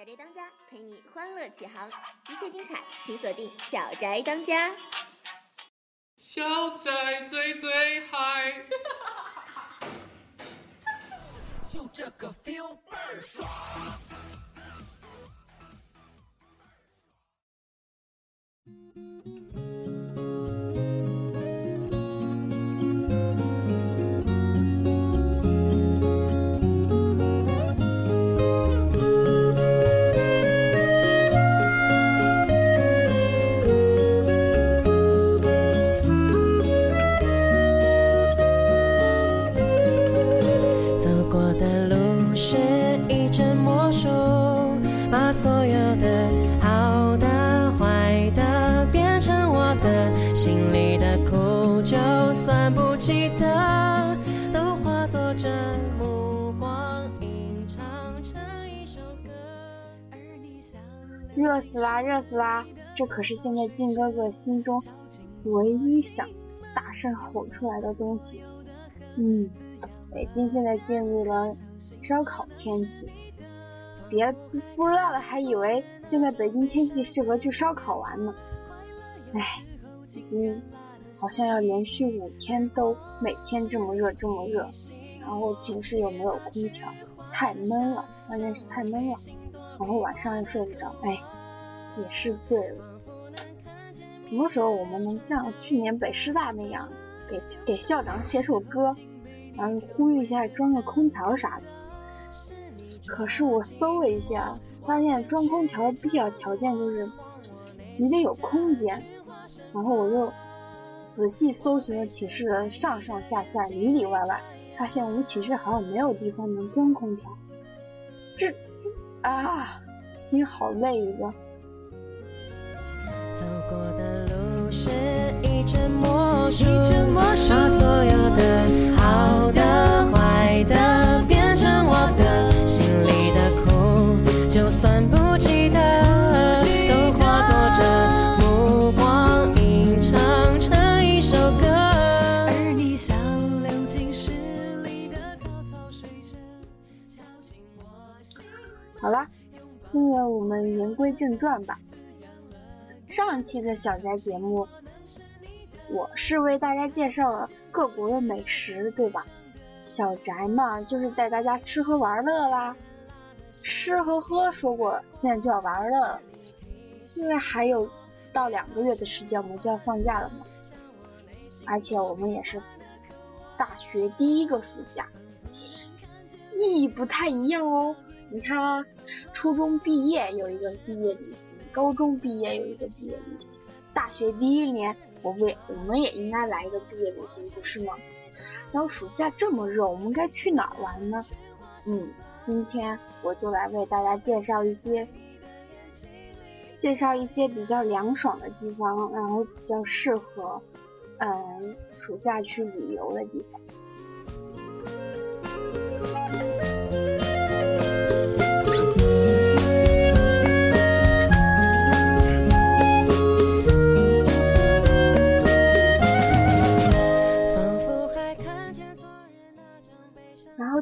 小宅当家陪你欢乐启航，一切精彩请锁定小宅当家。小宅最最嗨，就这个 feel 倍儿爽。所有的好的、坏的变成我的，心里的苦就算不记得，都化作这目光，吟唱成一首歌。热死啦，热死啦！这可是现在靖哥哥心中唯一想大声吼出来的东西。嗯，北京现在进入了烧烤天气，别不知道的还以为现在北京天气适合去烧烤玩呢。唉，已经好像要连续五天都每天这么热这么热，然后寝室又没有空调，太闷了，关键是太闷了，然后晚上又睡不着，哎。也是醉了。什么时候我们能像去年北师大那样，给给校长写首歌，然后呼吁一下装个空调啥的？可是我搜了一下，发现装空调的必要条件就是你得有空间。然后我又仔细搜寻了寝室的上上下下、里里外外，发现我们寝室好像没有地方能装空调。这这啊，心好累一个。走过的路是一阵魔术，好了，现在我们言归正传吧。上期的小宅节目，我是为大家介绍了各国的美食，对吧？小宅嘛，就是带大家吃喝玩乐啦。吃和喝说过，现在就要玩乐了，因为还有到两个月的时间，我们就要放假了嘛。而且我们也是大学第一个暑假，意义不太一样哦。你看啊，初中毕业有一个毕业旅行。高中毕业有一个毕业旅行，大学第一年，我们我们也应该来一个毕业旅行，不是吗？然后暑假这么热，我们该去哪儿玩呢？嗯，今天我就来为大家介绍一些，介绍一些比较凉爽的地方，然后比较适合，嗯，暑假去旅游的地方。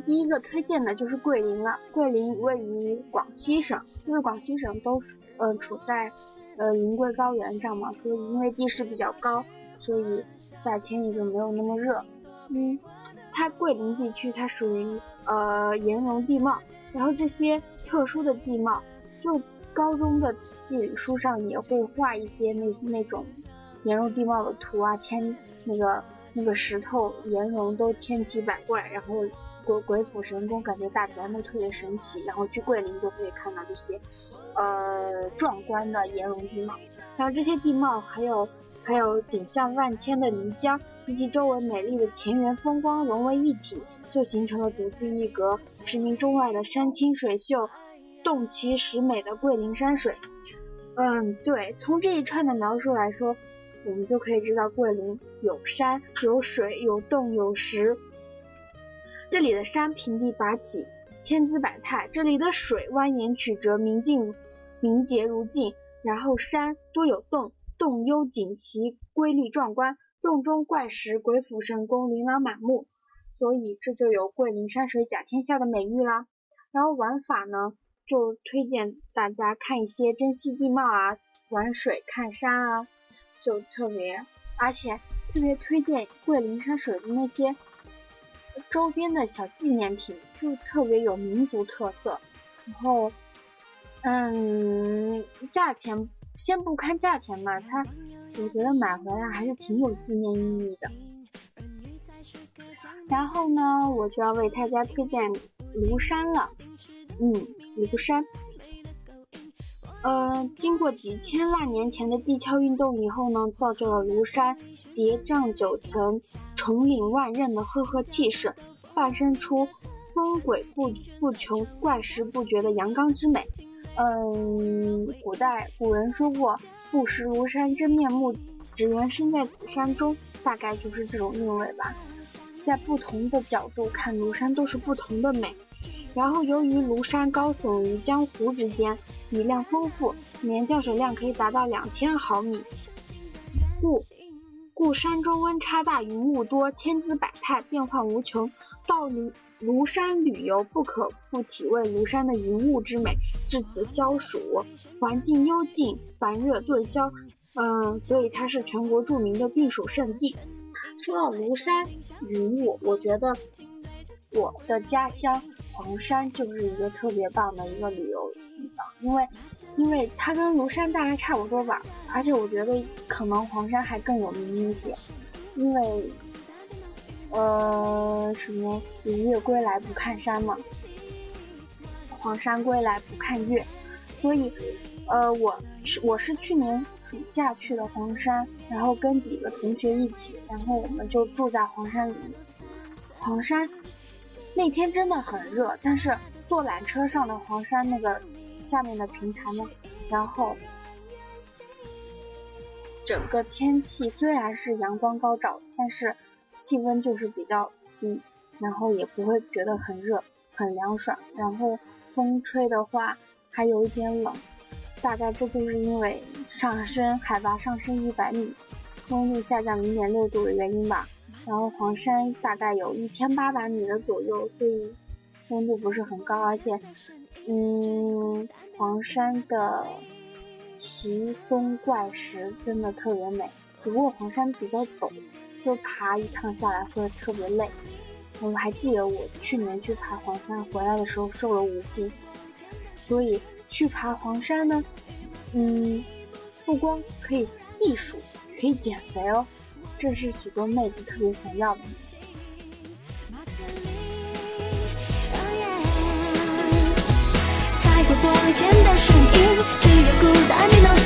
第一个推荐的就是桂林了。桂林位于广西省，因为广西省都呃处在呃云贵高原上嘛，所以因为地势比较高，所以夏天也就没有那么热。嗯，它桂林地区它属于呃岩溶地貌，然后这些特殊的地貌，就高中的地理书上也会画一些那那种岩溶地貌的图啊，千那个那个石头岩溶都千奇百怪，然后。鬼鬼斧神工，感觉大自然都特别神奇。然后去桂林就可以看到这些，呃，壮观的岩溶地貌。然后这些地貌还有还有景象万千的漓江及其周围美丽的田园风光融为一体，就形成了独具一格、驰名中外的山清水秀、洞奇石美的桂林山水。嗯，对，从这一串的描述来说，我们就可以知道桂林有山有水有洞有石。这里的山平地拔起，千姿百态；这里的水蜿蜒曲折，明净明洁如镜。然后山多有洞，洞幽景奇，瑰丽壮观，洞中怪石鬼斧神工，琳琅满目。所以这就有桂林山水甲天下的美誉啦。然后玩法呢，就推荐大家看一些珍稀地貌啊，玩水看山啊，就特别，而且特别推荐桂林山水的那些周边的小纪念品，就特别有民族特色。然后，嗯，价钱先不看价钱嘛，它我觉得买回来还是挺有纪念意义的。然后呢，我就要为大家推荐庐山了。嗯，庐山。呃，经过几千万年前的地壳运动以后呢，造就了庐山叠嶂九层、重岭万仞的赫赫气势，诞生出峰轨不不穷、怪石不绝的阳刚之美。嗯，古代古人说过“不识庐山真面目，只缘身在此山中”，大概就是这种韵味吧。在不同的角度看庐山都是不同的美。然后由于庐山高耸于江湖之间，雨量丰富，年降水量可以达到两千毫米，故故山中温差大，云雾多，千姿百态，变幻无穷。到庐庐山旅游，不可不体味庐山的云雾之美。至此消暑，环境幽静，烦热顿消。嗯，所以它是全国著名的避暑胜地。说到庐山云雾，我觉得我的家乡黄山就是一个特别棒的一个旅游地方，因为因为它跟庐山大概差不多吧，而且我觉得可能黄山还更有名一些，因为呃什么明月归来不看山嘛，黄山归来不看月，所以呃我是我是去年。暑假去的黄山，然后跟几个同学一起，然后我们就住在黄山里。黄山那天真的很热，但是坐缆车上的黄山那个下面的平台呢，然后整个天气虽然是阳光高照，但是气温就是比较低，然后也不会觉得很热，很凉爽。然后风吹的话还有一点冷。大概这就是因为上升海拔上升一百米，温度下降零点六度的原因吧。然后黄山大概有一千八百米的左右，所以温度不是很高。而且，嗯，黄山的奇松怪石真的特别美，只不过黄山比较陡，就爬一趟下来会特别累。我还记得我去年去爬黄山回来的时候瘦了五斤，所以。去爬黄山呢，嗯，不光可以避暑，可以减肥哦，这是许多妹子特别想要的。只有孤单的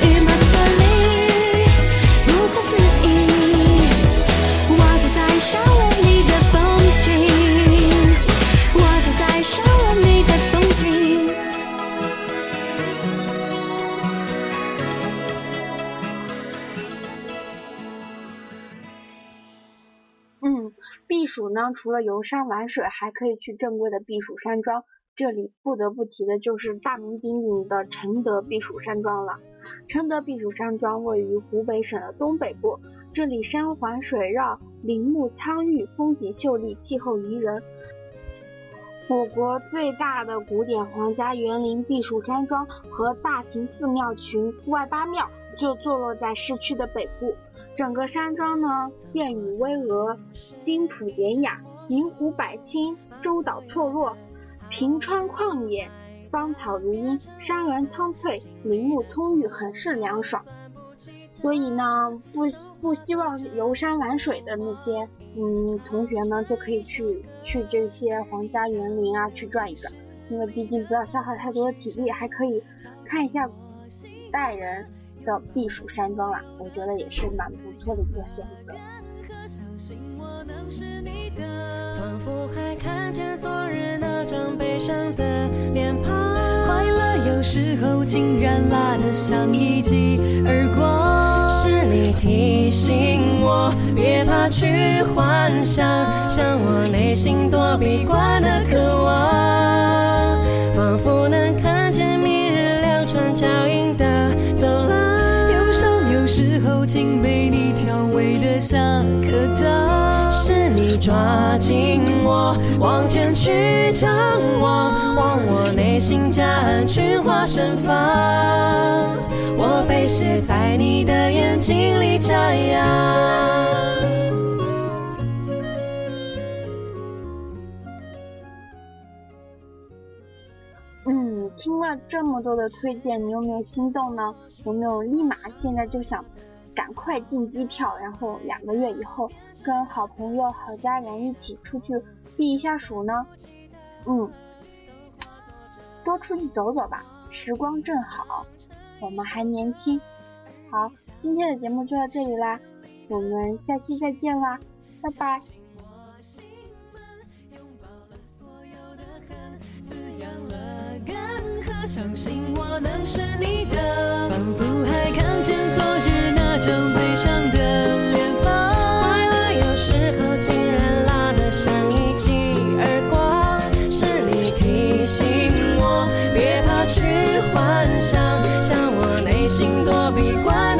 呢，除了游山玩水，还可以去正规的避暑山庄。这里不得不提的就是大名鼎鼎的承德避暑山庄了。承德避暑山庄位于湖北省的东北部，这里山环水绕，林木苍郁，风景秀丽，气候宜人。我国最大的古典皇家园林避暑山庄和大型寺庙群外八庙就坐落在市区的北部。整个山庄呢，殿宇巍峨，丁圃典雅，明湖百顷，洲岛错落，平川旷野，芳草如茵，山峦苍翠，林木葱郁，很是凉爽。所以呢，不不希望游山玩水的那些嗯同学呢，就可以去去这些皇家园林啊去转一转，因为毕竟不要消耗太多的体力，还可以看一下代人。的避暑山庄啦，我觉得也是蛮不错的一个选择。仿佛还看见昨日那张悲伤的脸庞，快乐有时候竟然辣得像一记耳光。是你提醒我别怕去幻想，像我内心躲避惯的渴望，仿佛能时候竟被你调味的像颗糖，是你抓紧我我往前去张望，望我内心夹岸群花盛放，我被写在你的眼睛里眨呀。嗯，听了这么多的推荐，你有没有心动呢？有没有立马现在就想赶快订机票，然后两个月以后跟好朋友、好家人一起出去避一下暑呢？嗯，多出去走走吧，时光正好，我们还年轻。好，今天的节目就到这里啦，我们下期再见啦，拜拜。相信我能是你的，仿佛还心躲避惯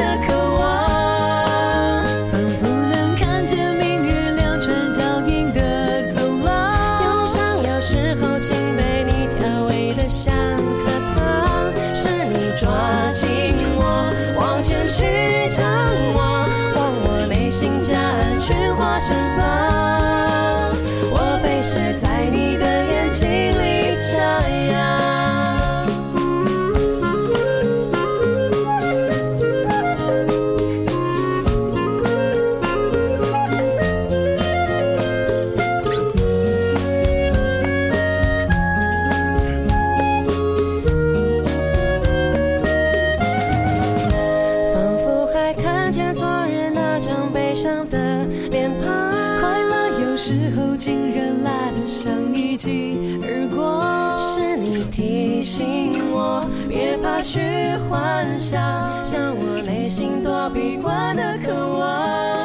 后竟然拉得像一记耳光，是你提醒我别怕去幻想，像我内心躲避惯的渴望。